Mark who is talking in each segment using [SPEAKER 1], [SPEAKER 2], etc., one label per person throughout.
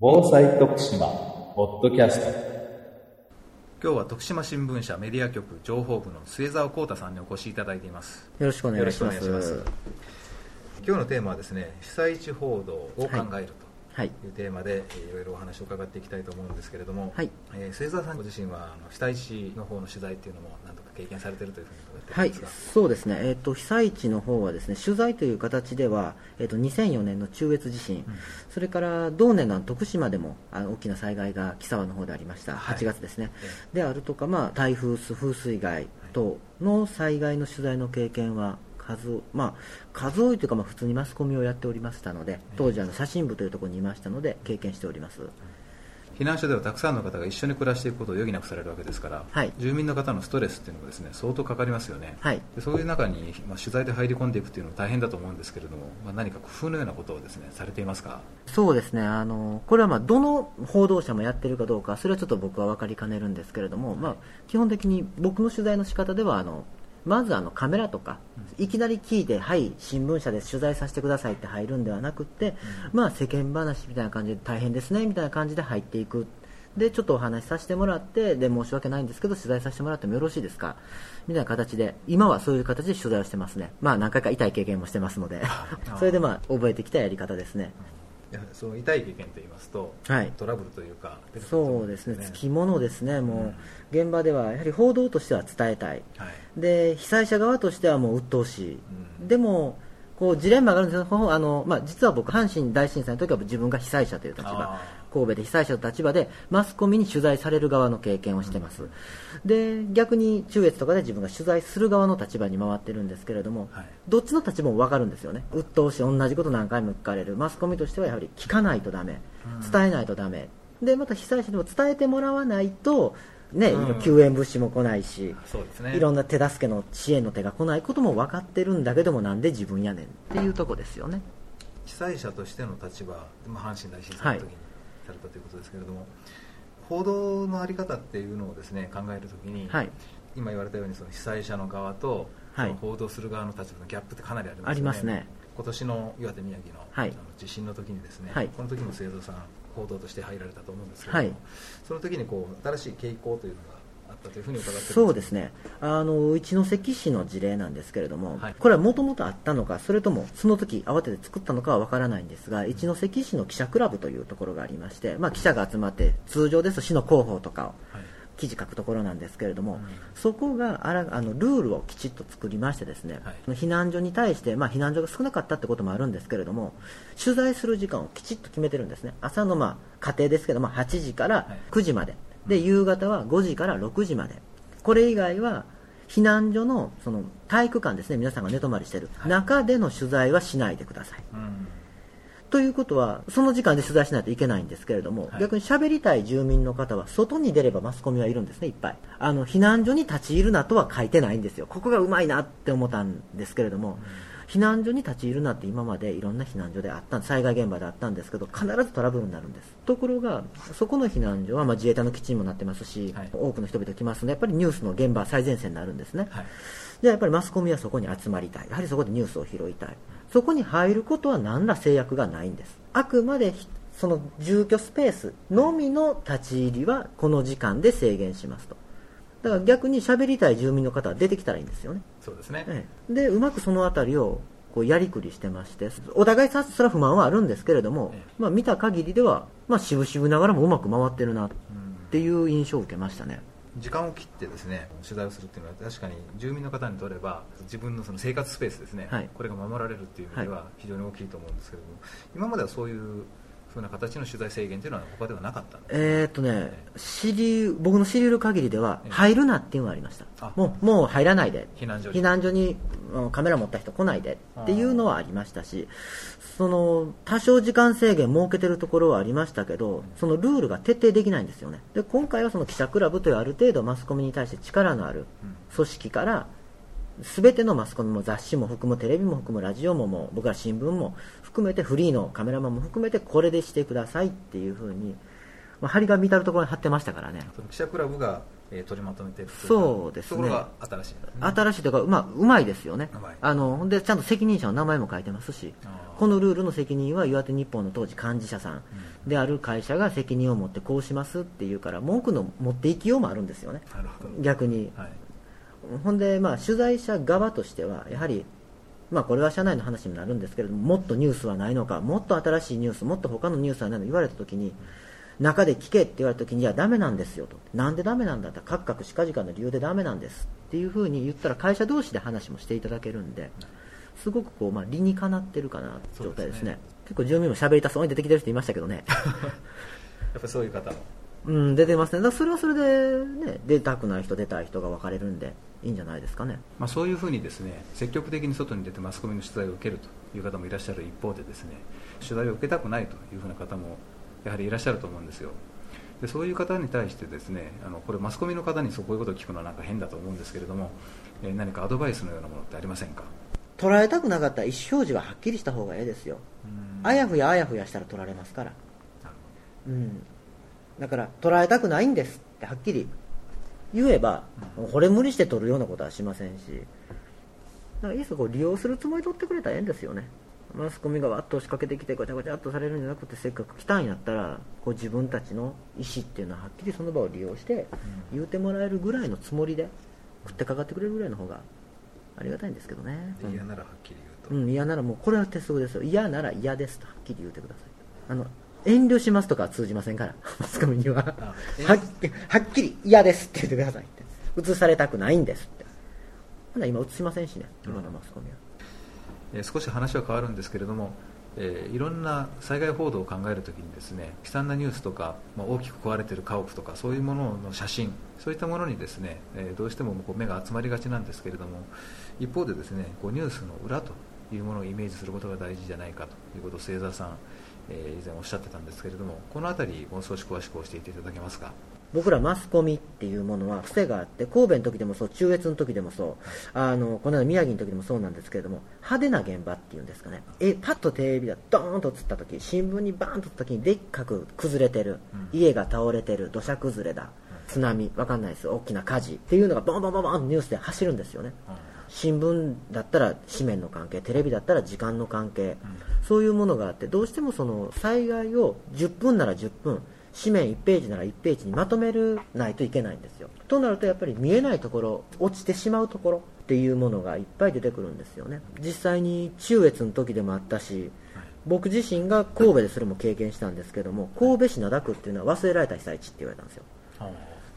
[SPEAKER 1] 防災徳島ポッドキャスト。
[SPEAKER 2] 今日は徳島新聞社メディア局情報部の末澤幸太さんにお越しいただいています。
[SPEAKER 3] よろしくお願いします。
[SPEAKER 2] 今日のテーマはですね被災地報道を考えると。
[SPEAKER 3] はい
[SPEAKER 2] い。うテーマで、えーいろいろお話を伺っていきたいと思うんですけれども、
[SPEAKER 3] はい。
[SPEAKER 2] えー末澤さんご自身はあの被災地の方の取材っていうのも何とか経験されているというふうに伺って
[SPEAKER 3] はい
[SPEAKER 2] いるんですが、
[SPEAKER 3] そうですね、えっと被災地の方はですね取材という形では、えっと2004年の中越地震、それから同年の徳島でもあの大きな災害が木沢の方でありました、
[SPEAKER 2] はい。
[SPEAKER 3] 8月ですね、
[SPEAKER 2] え。
[SPEAKER 3] であるとか、まあ、台風、風水害等の災害の取材の経験は数,、まあ、数多いというか、まあ、普通にマスコミをやっておりましたので、当時あの写真部というところにいましたので、経験しております。
[SPEAKER 2] 避難所ではたくさんの方が一緒に暮らしていくことを余儀なくされるわけですから、
[SPEAKER 3] はい。
[SPEAKER 2] 住民の方のストレスっていうのがですね相当かかりますよね、
[SPEAKER 3] はい。
[SPEAKER 2] でそういう中に、まあ、取材で入り込んでいくっていうのも大変だと思うんですけれども、まあ、何か工夫のようなことをですねされていますか？
[SPEAKER 3] そうですね。あのこれはまあどの報道者もやってるかどうかそれはちょっと僕は分かりかねるんですけれども、まあ、基本的に僕の取材の仕方ではあのまずあのカメラとか、いきなり聞いて、はい、新聞社で取材させてくださいって入るんではなくって、まあ、世間話みたいな感じで大変ですねみたいな感じで入っていく。でちょっとお話しさせてもらってで申し訳ないんですけど取材させてもらってもよろしいですか？みたいな形で今はそういう形で取材をしてますね、まあ、何回か痛い経験もしてますので。それでまあ覚えてきたやり方ですね。
[SPEAKER 2] その痛い経験といいますと、
[SPEAKER 3] はい。
[SPEAKER 2] トラブルというか出てくると思
[SPEAKER 3] そうですね、
[SPEAKER 2] よ
[SPEAKER 3] つきものですね、もう、現場ではやはり報道としては伝えたい、
[SPEAKER 2] はい。
[SPEAKER 3] で被災者側としてはもう鬱陶しい、
[SPEAKER 2] うん。
[SPEAKER 3] でも、こうジレンマがあるんですよ、ほあのまあ、実は僕、阪神大震災の時は自分が被災者という立場。
[SPEAKER 2] あ、
[SPEAKER 3] 神戸で被災者の立場で、マスコミに取材される側の経験をしてます、で逆に中越とかで自分が取材する側の立場に回ってるんですけれども、
[SPEAKER 2] はい。
[SPEAKER 3] どっちの立場も分かるんですよね、鬱陶しい、同じこと何回も聞かれる、マスコミとしてはやはり聞かないとダメ、伝えないとダメ、でまた被災者でも伝えてもらわないと、ね
[SPEAKER 2] うん。
[SPEAKER 3] 救援物資も来ないし、
[SPEAKER 2] ね。
[SPEAKER 3] いろんな手助けの支援の手が来ないことも分かってるんだけども、なんで自分やねんっていうとこですよね。
[SPEAKER 2] 被災者としての立場、まあ、阪神大震災の時にされたということですけれども、報道の在り方っていうのをですね考えるときに、
[SPEAKER 3] はい。
[SPEAKER 2] 今言われたようにその被災者の側と、報道する側の立場のギャップってかなりありますよね。
[SPEAKER 3] ありますね。
[SPEAKER 2] 今年の岩手宮城の,、
[SPEAKER 3] はい。
[SPEAKER 2] あの地震の時にですね、
[SPEAKER 3] はい。
[SPEAKER 2] この時も製造さん報道として入られたと思うんですけれども、
[SPEAKER 3] はい。
[SPEAKER 2] その時にこう新しい傾向というのがあったというふうに伺って
[SPEAKER 3] そうですね。あの一関市の事例なんですけれども、
[SPEAKER 2] はい。
[SPEAKER 3] これはもともとあったのかそれともその時慌てて作ったのかは分からないんですが一関市の記者クラブというところがありまして、まあ、記者が集まって通常ですと市の広報とかを
[SPEAKER 2] はい。
[SPEAKER 3] 記事書くところなんですけれども、
[SPEAKER 2] うん。
[SPEAKER 3] そこがあらあのルールをきちっと作りましてですね、
[SPEAKER 2] はい。
[SPEAKER 3] 避難所に対して、まあ、避難所が少なかったってこともあるんですけれども取材する時間をきちっと決めてるんですね。朝のまあ家庭ですけど、まあ、8時から
[SPEAKER 2] はい。
[SPEAKER 3] 9時まで、で夕方は5時から6時まで。これ以外は避難所のその体育館ですね。皆さんが寝泊まりしてる、
[SPEAKER 2] はい。
[SPEAKER 3] 中での取材はしないでください。
[SPEAKER 2] うん。
[SPEAKER 3] ということは、その時間で取材しないといけないんですけれども、
[SPEAKER 2] はい。
[SPEAKER 3] 逆に喋りたい住民の方は、外に出ればマスコミはいるんですね、いっぱい。あの、避難所に立ち入るなとは書いてないんですよ。ここがうまいなって思ったんですけれども、避難所に立ち入るなって今までいろんな避難所であった、災害現場であったんですけど、必ずトラブルになるんです。ところが、そこの避難所は、まあ、自衛隊の基地にもなってますし、
[SPEAKER 2] はい
[SPEAKER 3] 多くの人々来ますので、やっぱりニュースの現場最前線になるんですね。
[SPEAKER 2] はい
[SPEAKER 3] じゃあやっぱりマスコミはそこに集まりたい。やはりそこでニュースを拾いたい。そこに入ることは何ら制約がないんです。あくまでひその住居スペースのみの立ち入りはこの時間で制限しますと。だから逆に喋りたい住民の方は出てきたらいいんですよね。
[SPEAKER 2] そうですね、
[SPEAKER 3] ええ。で、うまくそのあたりをこうやりくりしてまして、お互いさそれは不満はあるんですけれども
[SPEAKER 2] ええ、
[SPEAKER 3] まあ見た限りでは、まあ渋々ながらもうまく回ってるなっていう印象を受けましたね。
[SPEAKER 2] 時間を切ってですね取材をするっていうのは確かに住民の方にとれば自分のその生活スペースですね、
[SPEAKER 3] はい。
[SPEAKER 2] これが守られるっていう意味では非常に大きいと思うんですけれども、今まではそういうふうな形の取材制限というのは他ではなかった
[SPEAKER 3] えーっとね、知り僕の知り得る限りでは
[SPEAKER 2] ええ。
[SPEAKER 3] 入るなっていうのがありました。
[SPEAKER 2] あ、
[SPEAKER 3] もうもう入らないで、
[SPEAKER 2] 避難所に。
[SPEAKER 3] 避難所にうんカメラ持った人来ないでっていうのはありましたし、その多少時間制限設けてるところはありましたけど、そのルールが徹底できないんですよね、で今回はその記者クラブというある程度マスコミに対して力のある組織から、全てのマスコミも雑誌も含むテレビも含むラジオももう僕ら新聞も含めてフリーのカメラマンも含めてこれでしてくださいっていうふうに、まあ、張り紙至るところに貼ってましたからね。
[SPEAKER 2] 記者クラブがえー取りまとめている
[SPEAKER 3] そうですね。
[SPEAKER 2] 新しい、
[SPEAKER 3] 新しいというか、まあ、うまいですよね。あのほんでちゃんと責任者の名前も書いてますしこのルールの責任は岩手日報の当時幹事社さんである会社が責任を持ってこうしますっていうから文句の持っていきようもあるんですよね。逆に。
[SPEAKER 2] はい
[SPEAKER 3] ほんで、まあ、取材者側としてはやはり、まあ、これは社内の話になるんですけれどももっとニュースはないのかもっと新しいニュースもっと他のニュースはないの言われた時に中で聞けって言われた時にいやダメなんですよと。なんでダメなんだってカクカクしかじかの理由でダメなんですっていうふうに言ったら会社同士で話もしていただけるんですごくこう、まあ、理にかなってるかな状態ですね。
[SPEAKER 2] ね。
[SPEAKER 3] 結構住民も喋りたそうに出てきてる人いましたけどね。
[SPEAKER 2] やっぱりそういう方も。
[SPEAKER 3] うん出てますね。だからそれはそれで、ね、出たくない人出たい人が分かれるんでいいんじゃないですかね。
[SPEAKER 2] まあ、そういうふうにですね積極的に外に出てマスコミの取材を受けるという方もいらっしゃる一方でですね取材を受けたくないというふうな方もやはりいらっしゃると思うんですよ。でそういう方に対してですねあのこれマスコミの方にそういうことを聞くのはなんか変だと思うんですけれども、えー何かアドバイスのようなものってありませんか？
[SPEAKER 3] 捉えたくなかったら意思表示ははっきりした方がええですよ。あやふやあやふやしたら取られますから。うん。だから捉えたくないんですってはっきり言えば、これ無理して取るようなことはしませんしだからいいですよこう利用するつもりで取ってくれたらええんですよね。マスコミがわっと押しかけてきてごちゃごちゃっとされるんじゃなくてせっかく来たんやったらこう自分たちの意思っていうのははっきりその場を利用して言うてもらえるぐらいのつもりで食ってかかってくれるぐらいの方がありがたいんですけどね。
[SPEAKER 2] 嫌ならはっきり言うと、
[SPEAKER 3] うん、嫌ならもうこれは鉄則ですよ。嫌なら嫌ですとはっきり言ってください。あの遠慮しますとかは通じませんから。マスコミには。は
[SPEAKER 2] あ
[SPEAKER 3] っはっきり嫌ですって言ってくださいって。映されたくないんですって。ほな今映しませんしね今のマスコミは、
[SPEAKER 2] えー少し話は変わるんですけれども、えーいろんな災害報道を考えるときにですね悲惨なニュースとか、まあ、大きく壊れている家屋とかそういうものの写真そういったものにですね、えーどうしてもこう目が集まりがちなんですけれども一方でですねこうニュースの裏というものをイメージすることが大事じゃないかということを末澤さん、えー以前おっしゃってたんですけれどもこの辺りもう少し詳しく教えていただけますか？
[SPEAKER 3] 僕らマスコミっていうものは癖があって神戸の時でもそう中越の時でもそう。あのこの間宮城の時でもそうなんですけれども派手な現場っていうんですかね。えパッとテレビがドーンと映った時新聞にバーンと映った時にでっかく崩れてる、
[SPEAKER 2] うん。
[SPEAKER 3] 家が倒れてる。土砂崩れだ。津波わかんないです。大きな火事。っていうのがボンボンボンボンとニュースで走るんですよね新聞だったら紙面の関係テレビだったら時間の関係、そういうものがあってどうしてもその災害を10分なら10分紙面1ページなら1ページにまとめるないといけないんですよ。となるとやっぱり見えないところ落ちてしまうところっていうものがいっぱい出てくるんですよね。実際に中越の時でもあったし僕自身が神戸でそれも経験したんですけども神戸市灘区っていうのは忘れられた被災地って言われたんですよ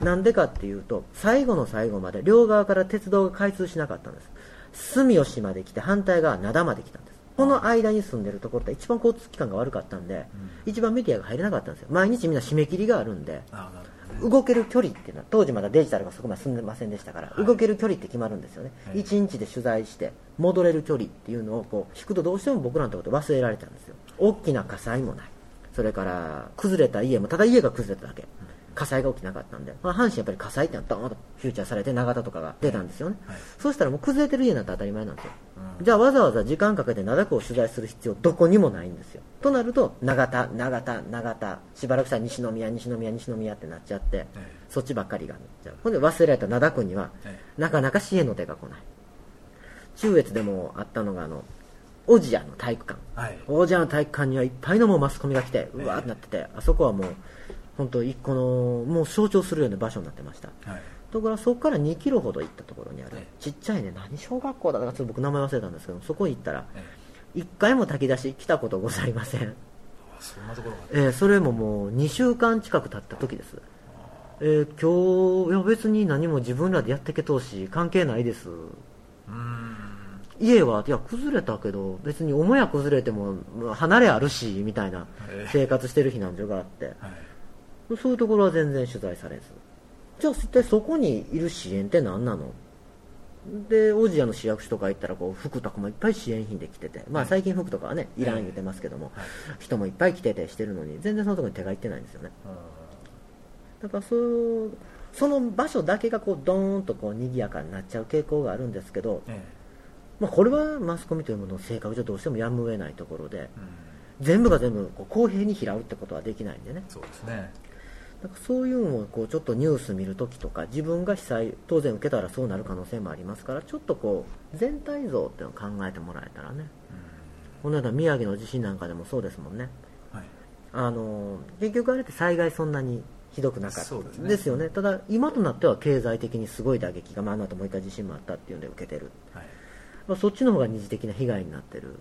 [SPEAKER 3] なんでかっていうと最後の最後まで両側から鉄道が開通しなかったんです。住吉まで来て反対側灘まで来たんです。この間に住んでるところって一番交通機関が悪かったんで、一番メディアが入れなかったんですよ。毎日みんな締め切りがあるんで動ける距離っていうのは当時まだデジタルがそこまで進んでませんでしたから、
[SPEAKER 2] はい。
[SPEAKER 3] 動ける距離って決まるんですよね、
[SPEAKER 2] はい。
[SPEAKER 3] 1日で取材して戻れる距離っていうのをこう聞くとどうしても僕らのところで忘れられたんですよ。大きな火災もない。それから崩れた家もただ家が崩れただけ火災が起きなかったんで、まあ、阪神やっぱり火災ってのはドーンとフューチャーされて永田とかが出たんですよね、
[SPEAKER 2] はい。
[SPEAKER 3] そうしたらもう崩れてる家なんて当たり前なんですよ、
[SPEAKER 2] うん。
[SPEAKER 3] じゃあわざわざ時間かけて灘区を取材する必要どこにもないんですよ。となると永田永田永田しばらくしたら西宮西宮西宮ってなっちゃって、
[SPEAKER 2] え
[SPEAKER 3] そっちばっかりがなっちゃう。ほんで忘れられた灘区には、
[SPEAKER 2] え
[SPEAKER 3] なかなか支援の手が来ない。中越でもあったのがあの小千谷の体育館。
[SPEAKER 2] はい。
[SPEAKER 3] 大ジャの体育館にはいっぱいのもうマスコミが来てうわーってなってて、あそこはもう本当一個のもう象徴するような場所になってました。
[SPEAKER 2] はい。
[SPEAKER 3] ところがそこから2キロほど行ったところにある、
[SPEAKER 2] ええ。
[SPEAKER 3] ちっちゃいね何小学校だったかちょっと僕名前忘れたんですけどそこに行ったら
[SPEAKER 2] え
[SPEAKER 3] 1回も炊き出し来たことございません、
[SPEAKER 2] あそんなところが
[SPEAKER 3] えーそれももう2週間近く経った時です。えー今日いや別に何も自分らでやってけとうし関係ないです。家はいや崩れたけど別に母屋崩れてもまあ離れあるしみたいな
[SPEAKER 2] ええ。
[SPEAKER 3] 生活してる避難所があって。
[SPEAKER 2] はい
[SPEAKER 3] そういうところは全然取材されず。じゃあ一体そこにいる支援って何なの？でオジアの市役所とか行ったらこう服とかもいっぱい支援品で来てて、まあ、最近服とかはねいらん言ってますけども、
[SPEAKER 2] はい。
[SPEAKER 3] 人もいっぱい来ててしてるのに全然そのところに手がいってないんですよね。だからそうその場所だけがこうドーンとこう賑やかになっちゃう傾向があるんですけど、
[SPEAKER 2] え
[SPEAKER 3] まあ、これはマスコミというものの性格上どうしてもやむを得ないところで全部が全部こう公平に拾うってことはできないんでね。
[SPEAKER 2] そうですね
[SPEAKER 3] なんかそういうのをこうちょっとニュース見るときとか自分が被災当然受けたらそうなる可能性もありますからちょっとこう全体像っていうのを考えてもらえたらね。この間宮城の地震なんかでもそうですもんね。
[SPEAKER 2] はい。
[SPEAKER 3] あの結局あれって災害そんなにひどくなかった。
[SPEAKER 2] そうですね。
[SPEAKER 3] よね。ただ今となっては経済的にすごい打撃が、まあ、あの後もう一回地震もあったっていうんで受けてる、
[SPEAKER 2] はい。
[SPEAKER 3] まあ、そっちの方が二次的な被害になってる。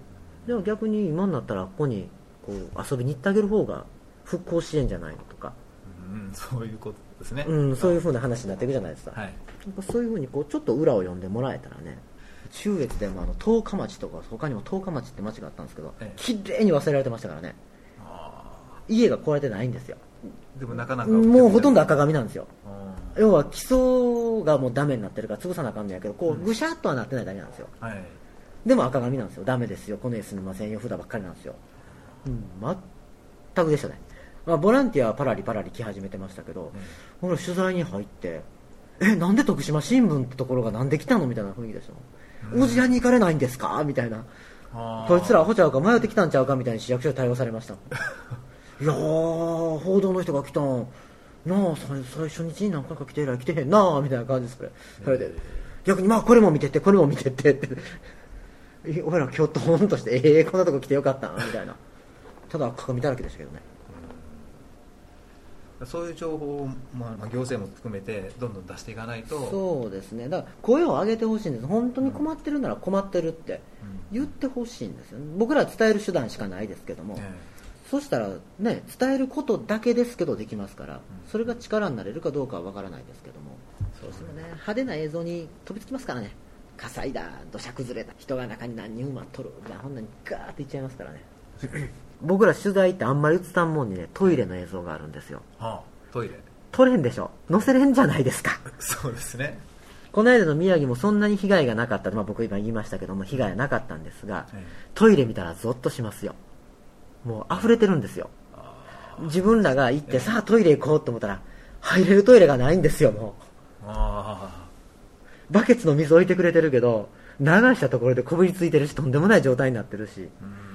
[SPEAKER 3] でも逆に今になったらここにこう遊びに行ってあげる方が復興支援じゃないのとか、
[SPEAKER 2] うんそういうことですね。
[SPEAKER 3] うん、そういう風な話になっていくじゃないですか、
[SPEAKER 2] はい。
[SPEAKER 3] なんかそういう風にこうちょっと裏を読んでもらえたらね中越でもあの十日町とか他にも十日町って町があったんですけど、
[SPEAKER 2] ええ。
[SPEAKER 3] 綺麗に忘れられてましたからね。
[SPEAKER 2] あ
[SPEAKER 3] 家が壊れてないんですよ。
[SPEAKER 2] ーでもなかなか
[SPEAKER 3] もうほとんど赤紙なんですよ。
[SPEAKER 2] あ
[SPEAKER 3] 要は基礎がもうダメになってるから潰さなあかんのやけどこうぐしゃっとはなってないだけなんですよ。
[SPEAKER 2] ーはい。
[SPEAKER 3] でも赤紙なんですよ。ダメですよ。この家住みませんよ。札ばっかりなんですよ、うん、全くでしたね、まあ、ボランティアはパラリパラリ来始めてましたけど、俺取材に入ってえなんで徳島新聞ってところがなんで来たの？みたいな雰囲気でしたもん。おじやに行かれないんですか？みたいな。こいつらアホちゃうか迷ってきたんちゃうかみたいに市役所で対応されましたいやー報道の人が来たん。なあ最最初日に何回か来て以来来てへんなあみたいな感じですそれ。それで。逆にまあこれも見てってこれも見てって。ってえ俺ら今日とんとしてええこんなとこ来てよかったんみたいな。ただ赤紙だらけでしたけどね
[SPEAKER 2] そういう情報を、まあ、まあ行政も含めてどんどん出していかないと。
[SPEAKER 3] そうですね。だから声を上げてほしいんです。本当に困ってるなら困ってるって言ってほしいんですよね。僕らは伝える手段しかないですけども、
[SPEAKER 2] え
[SPEAKER 3] そしたらね伝えることだけですけどできますからそれが力になれるかどうかは分からないですけども。そうですよね。派手な映像に飛びつきますからね。火災だ土砂崩れだ人が中に何人埋まっとるほんなにガーっていっちゃいますからね 僕ら取材ってあんまり映さんもんにねトイレの映像があるんですよ。
[SPEAKER 2] えはあトイレ。
[SPEAKER 3] 撮れんでしょ？載せれんじゃないですか。
[SPEAKER 2] そうですね。
[SPEAKER 3] この間の宮城もそんなに被害がなかった、まあ、僕今言いましたけども被害はなかったんですが、
[SPEAKER 2] ええ。
[SPEAKER 3] トイレ見たらゾッとしますよ。もう溢れてるんですよ。自分らが行って、さあトイレ行こうと思ったら入れるトイレがないんですよも
[SPEAKER 2] あ
[SPEAKER 3] うバケツの水置いてくれてるけど流したところでこびりついてるしとんでもない状態になってるし。
[SPEAKER 2] あうん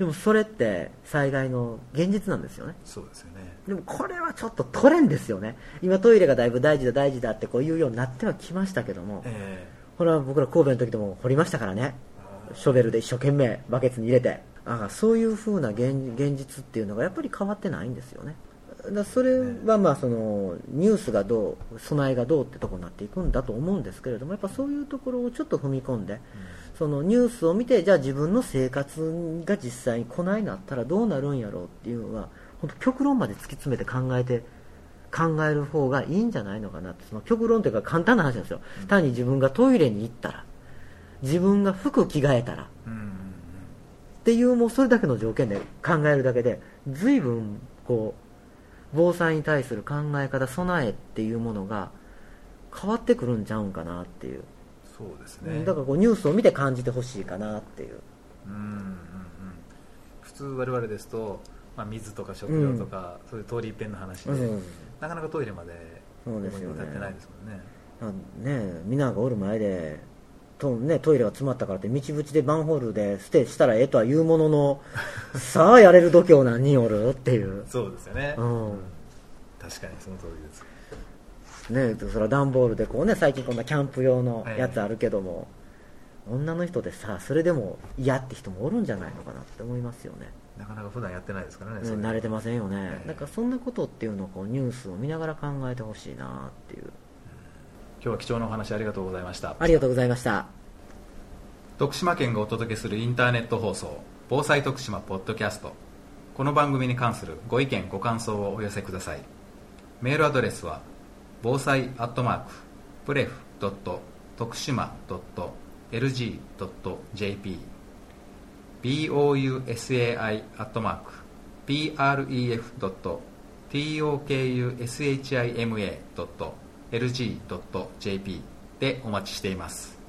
[SPEAKER 3] でもそれって災害の現実なんですよね。
[SPEAKER 2] そうですよね。
[SPEAKER 3] でもこれはちょっと取れんですよね。今トイレがだいぶ大事だ大事だってこう言うようになってはきましたけども。
[SPEAKER 2] え
[SPEAKER 3] これは僕ら神戸の時でも掘りましたからね。ショベルで一生懸命バケツに入れて。あそういう風な現現実っていうのがやっぱり変わってないんですよね。だそれはまあそのニュースがどう備えがどうってとこになっていくんだと思うんですけれどもやっぱそういうところをちょっと踏み込んで、そのニュースを見てじゃあ自分の生活が実際にこないなったらどうなるんやろうっていうのは本当極論まで突き詰めて考えて考える方がいいんじゃないのかなってその極論というか簡単な話なんですよ、単に自分がトイレに行ったら自分が服着替えたら
[SPEAKER 2] うんうん
[SPEAKER 3] っていうもうそれだけの条件で考えるだけで随分こう防災に対する考え方備えっていうものが変わってくるんちゃうんかなっていう、
[SPEAKER 2] そうですね。
[SPEAKER 3] だからこうニュースを見て感じてほしいかなっていう。
[SPEAKER 2] うんうんうん。普通我々ですと、まあ、水とか食料とか、そういう通り一遍の話で、
[SPEAKER 3] うん。
[SPEAKER 2] なかなかトイレまで
[SPEAKER 3] そうですよね。
[SPEAKER 2] 至ってないですもんね。
[SPEAKER 3] あねえ皆がおる前でと、ね、トイレが詰まったからって道縁でマンホールで捨てしたらええとは言うものの さあやれる度胸何人おるっていう、
[SPEAKER 2] そうですよね、
[SPEAKER 3] うん。
[SPEAKER 2] 確かにその通りです
[SPEAKER 3] ね、それは段ボールでこうね最近こんなキャンプ用のやつあるけども、女の人でさそれでも嫌って人もおるんじゃないのかなって思いますよね、
[SPEAKER 2] なかなか普段やってないですからね、
[SPEAKER 3] ね
[SPEAKER 2] それ。
[SPEAKER 3] 慣れてませんよね、
[SPEAKER 2] ええ
[SPEAKER 3] だからそんなことっていうのをこうニュースを見ながら考えてほしいなっていう。
[SPEAKER 2] 今日は貴重なお話ありがとうございました。
[SPEAKER 3] ありがとうございました。
[SPEAKER 2] 徳島県がお届けするインターネット放送防災徳島ポッドキャスト。この番組に関するご意見ご感想をお寄せください。メールアドレスは防災アットマークプレフドット徳島ドット LG.jp bousai アットマーク pref ドット tokushima ドット lg.jp でお待ちしています。